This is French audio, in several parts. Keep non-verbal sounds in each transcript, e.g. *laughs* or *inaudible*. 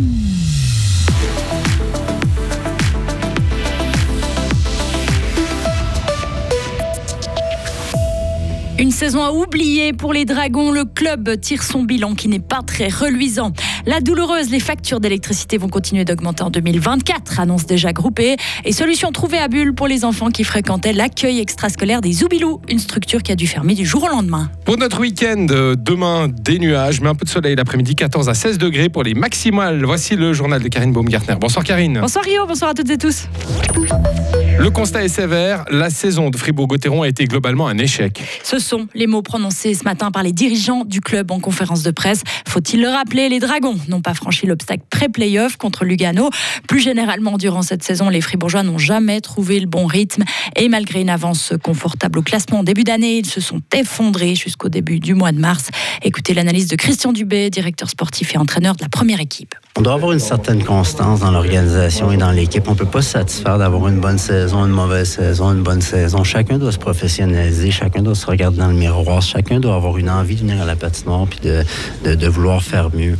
Mm-hmm. Saison à oublier pour les Dragons. Le club tire son bilan qui n'est pas très reluisant. La douloureuse, les factures d'électricité vont continuer d'augmenter en 2024, annonce déjà groupée. Et solution trouvée à Bulle pour les enfants qui fréquentaient l'accueil extrascolaire des Zoubilous, une structure qui a dû fermer du jour au lendemain. Pour notre week-end, euh, demain, des nuages, mais un peu de soleil l'après-midi, 14 à 16 degrés pour les maximales. Voici le journal de Karine Baumgartner. Bonsoir Karine. Bonsoir Rio, bonsoir à toutes et tous. Le constat est sévère. La saison de Fribourg-Gotteron a été globalement un échec. Ce sont les mots prononcés ce matin par les dirigeants du club en conférence de presse. Faut-il le rappeler, les Dragons n'ont pas franchi l'obstacle pré-playoff contre Lugano. Plus généralement, durant cette saison, les Fribourgeois n'ont jamais trouvé le bon rythme. Et malgré une avance confortable au classement en début d'année, ils se sont effondrés jusqu'au début du mois de mars. Écoutez l'analyse de Christian Dubé, directeur sportif et entraîneur de la première équipe. On doit avoir une certaine constance dans l'organisation et dans l'équipe. On ne peut pas se satisfaire d'avoir une bonne saison, une mauvaise saison, une bonne saison. Chacun doit se professionnaliser, chacun doit se regarder dans le miroir, chacun doit avoir une envie de venir à la patinoire puis de, de, vouloir faire mieux.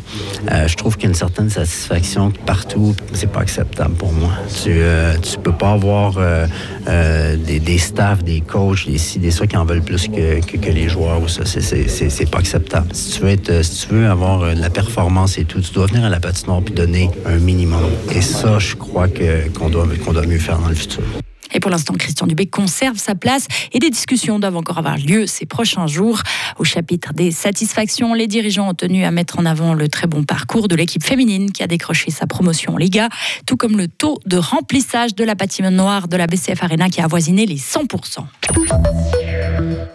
Euh, je trouve qu'il y a une certaine satisfaction partout. C'est pas acceptable pour moi. Tu euh, tu peux pas avoir euh, euh, des, des staffs, des coachs, des ci, des ça qui en veulent plus que, que, les joueurs. Ça, c'est- pas acceptable. Si tu veux si tu veux avoir euh, de la performance et tout, tu dois venir à la patinoire puis donner un minimum. Et ça, je crois qu'on doit mieux faire dans le futur. Et pour l'instant, Christian Dubé conserve sa place et des discussions doivent encore avoir lieu ces prochains jours. Au chapitre des satisfactions, les dirigeants ont tenu à mettre en avant le très bon parcours de l'équipe féminine qui a décroché sa promotion en Liga, tout comme le taux de remplissage de la patinoire de la BCF Arena qui a avoisiné les 100%.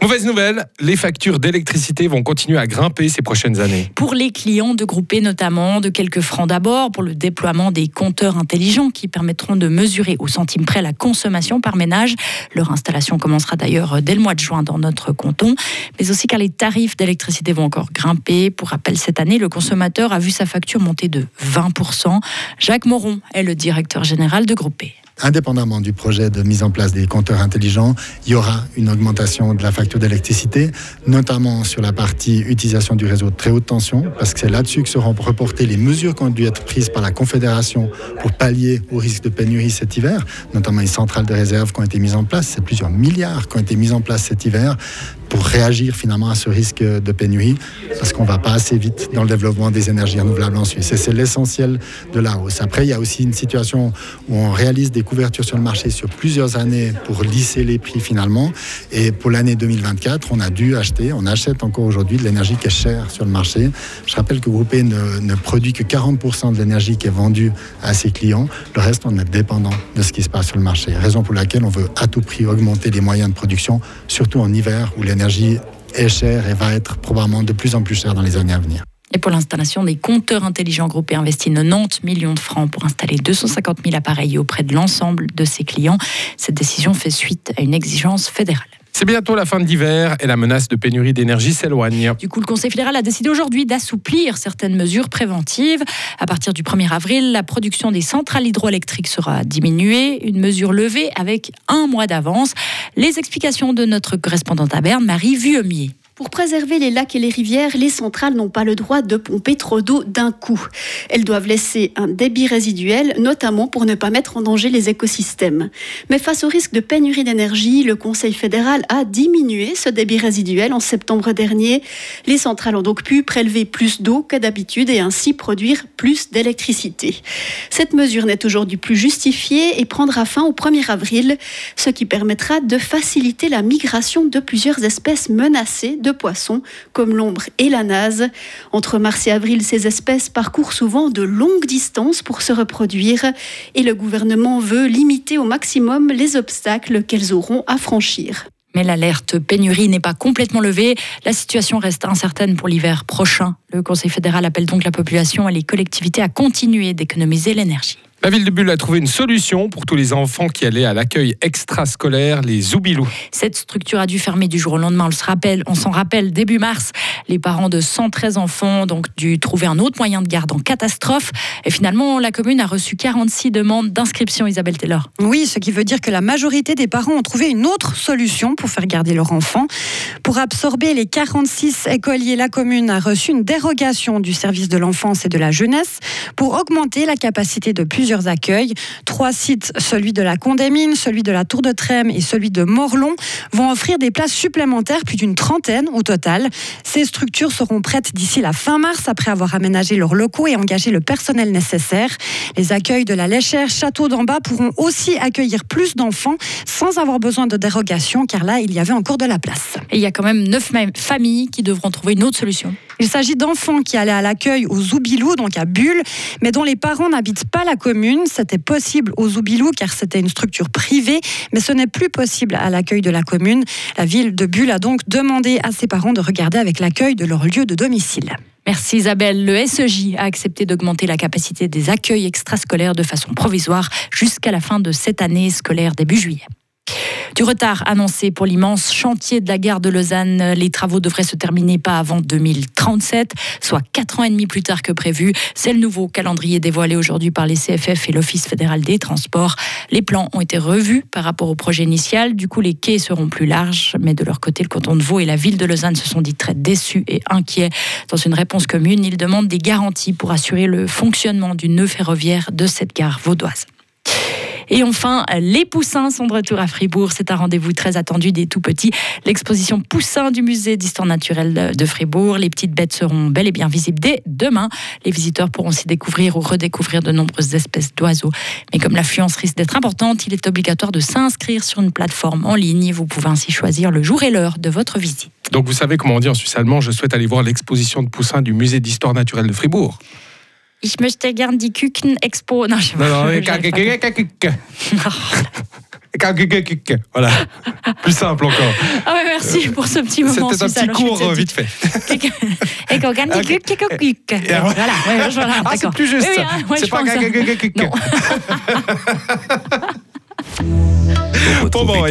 Mauvaise nouvelle, les factures d'électricité vont continuer à grimper ces prochaines années. Pour les clients de groupés notamment, de quelques francs d'abord pour le déploiement des compteurs intelligents qui permettront de mesurer au centime près la consommation par ménage. Leur installation commencera d'ailleurs dès le mois de juin dans notre canton, mais aussi car les tarifs d'électricité vont encore grimper. Pour rappel, cette année, le consommateur a vu sa facture monter de 20%. Jacques Moron est le directeur général de Groupé. Indépendamment du projet de mise en place des compteurs intelligents, il y aura une augmentation de la facture d'électricité, notamment sur la partie utilisation du réseau de très haute tension, parce que c'est là-dessus que seront reportées les mesures qui ont dû être prises par la Confédération pour pallier au risque de pénurie cet hiver, notamment les centrales de réserve qui ont été mises en place. C'est plusieurs milliards qui ont été mis en place cet hiver pour réagir finalement à ce risque de pénurie, parce qu'on ne va pas assez vite dans le développement des énergies renouvelables en Suisse. Et c'est l'essentiel de la hausse. Après, il y a aussi une situation où on réalise des couvertures sur le marché sur plusieurs années pour lisser les prix finalement. Et pour l'année 2024, on a dû acheter, on achète encore aujourd'hui de l'énergie qui est chère sur le marché. Je rappelle que Groupé ne, ne produit que 40% de l'énergie qui est vendue à ses clients. Le reste, on est dépendant de ce qui se passe sur le marché. Raison pour laquelle on veut à tout prix augmenter les moyens de production, surtout en hiver où l'énergie est chère et va être probablement de plus en plus chère dans les années à venir. Et pour l'installation des compteurs intelligents groupés investit 90 millions de francs pour installer 250 000 appareils auprès de l'ensemble de ses clients. Cette décision fait suite à une exigence fédérale. C'est bientôt la fin de l'hiver et la menace de pénurie d'énergie s'éloigne. Du coup, le Conseil fédéral a décidé aujourd'hui d'assouplir certaines mesures préventives. À partir du 1er avril, la production des centrales hydroélectriques sera diminuée, une mesure levée avec un mois d'avance. Les explications de notre correspondante à Berne, Marie Vuemier. Pour préserver les lacs et les rivières, les centrales n'ont pas le droit de pomper trop d'eau d'un coup. Elles doivent laisser un débit résiduel, notamment pour ne pas mettre en danger les écosystèmes. Mais face au risque de pénurie d'énergie, le Conseil fédéral a diminué ce débit résiduel en septembre dernier. Les centrales ont donc pu prélever plus d'eau que d'habitude et ainsi produire plus d'électricité. Cette mesure n'est aujourd'hui plus justifiée et prendra fin au 1er avril, ce qui permettra de faciliter la migration de plusieurs espèces menacées de poissons comme l'ombre et la naze. Entre mars et avril, ces espèces parcourent souvent de longues distances pour se reproduire et le gouvernement veut limiter au maximum les obstacles qu'elles auront à franchir. Mais l'alerte pénurie n'est pas complètement levée. La situation reste incertaine pour l'hiver prochain. Le Conseil fédéral appelle donc la population et les collectivités à continuer d'économiser l'énergie. La ville de Bulle a trouvé une solution pour tous les enfants qui allaient à l'accueil extrascolaire, les Zoubilous. Cette structure a dû fermer du jour au lendemain. On se rappelle, on s'en rappelle, début mars, les parents de 113 enfants ont donc dû trouver un autre moyen de garde en catastrophe. Et finalement, la commune a reçu 46 demandes d'inscription, Isabelle Taylor. Oui, ce qui veut dire que la majorité des parents ont trouvé une autre solution pour faire garder leur enfant. Pour absorber les 46 écoliers, la commune a reçu une dérogation du service de l'enfance et de la jeunesse pour augmenter la capacité de plusieurs accueils. Trois sites, celui de la Condamine, celui de la Tour de Trême et celui de Morlon, vont offrir des places supplémentaires, plus d'une trentaine au total. Ces structures seront prêtes d'ici la fin mars après avoir aménagé leurs locaux et engagé le personnel nécessaire. Les accueils de la Léchère, Château d'en bas pourront aussi accueillir plus d'enfants sans avoir besoin de dérogation car là, il y avait encore de la place. Quand même neuf familles qui devront trouver une autre solution. Il s'agit d'enfants qui allaient à l'accueil aux Zoubilou, donc à Bulle, mais dont les parents n'habitent pas la commune. C'était possible aux Zoubilou car c'était une structure privée, mais ce n'est plus possible à l'accueil de la commune. La ville de Bulle a donc demandé à ses parents de regarder avec l'accueil de leur lieu de domicile. Merci Isabelle. Le SEJ a accepté d'augmenter la capacité des accueils extrascolaires de façon provisoire jusqu'à la fin de cette année scolaire début juillet. Du retard annoncé pour l'immense chantier de la gare de Lausanne. Les travaux devraient se terminer pas avant 2037, soit quatre ans et demi plus tard que prévu. C'est le nouveau calendrier dévoilé aujourd'hui par les CFF et l'Office fédéral des transports. Les plans ont été revus par rapport au projet initial. Du coup, les quais seront plus larges. Mais de leur côté, le canton de Vaud et la ville de Lausanne se sont dit très déçus et inquiets. Dans une réponse commune, ils demandent des garanties pour assurer le fonctionnement du nœud ferroviaire de cette gare vaudoise. Et enfin, les poussins sont de retour à Fribourg. C'est un rendez-vous très attendu des tout petits. L'exposition Poussins du musée d'histoire naturelle de Fribourg. Les petites bêtes seront bel et bien visibles dès demain. Les visiteurs pourront s'y découvrir ou redécouvrir de nombreuses espèces d'oiseaux. Mais comme l'affluence risque d'être importante, il est obligatoire de s'inscrire sur une plateforme en ligne. Vous pouvez ainsi choisir le jour et l'heure de votre visite. Donc vous savez comment on dit en suisse allemand, je souhaite aller voir l'exposition de poussins du musée d'histoire naturelle de Fribourg. Ich möchte gern die Küken-Expo. Non, je non, Voilà. Plus simple encore. Ah ouais, merci pour ce petit moment. C'était un petit cours vite fait. *laughs* Voilà, ah, c'est plus juste. C'est pas Non. *laughs* bon, bon,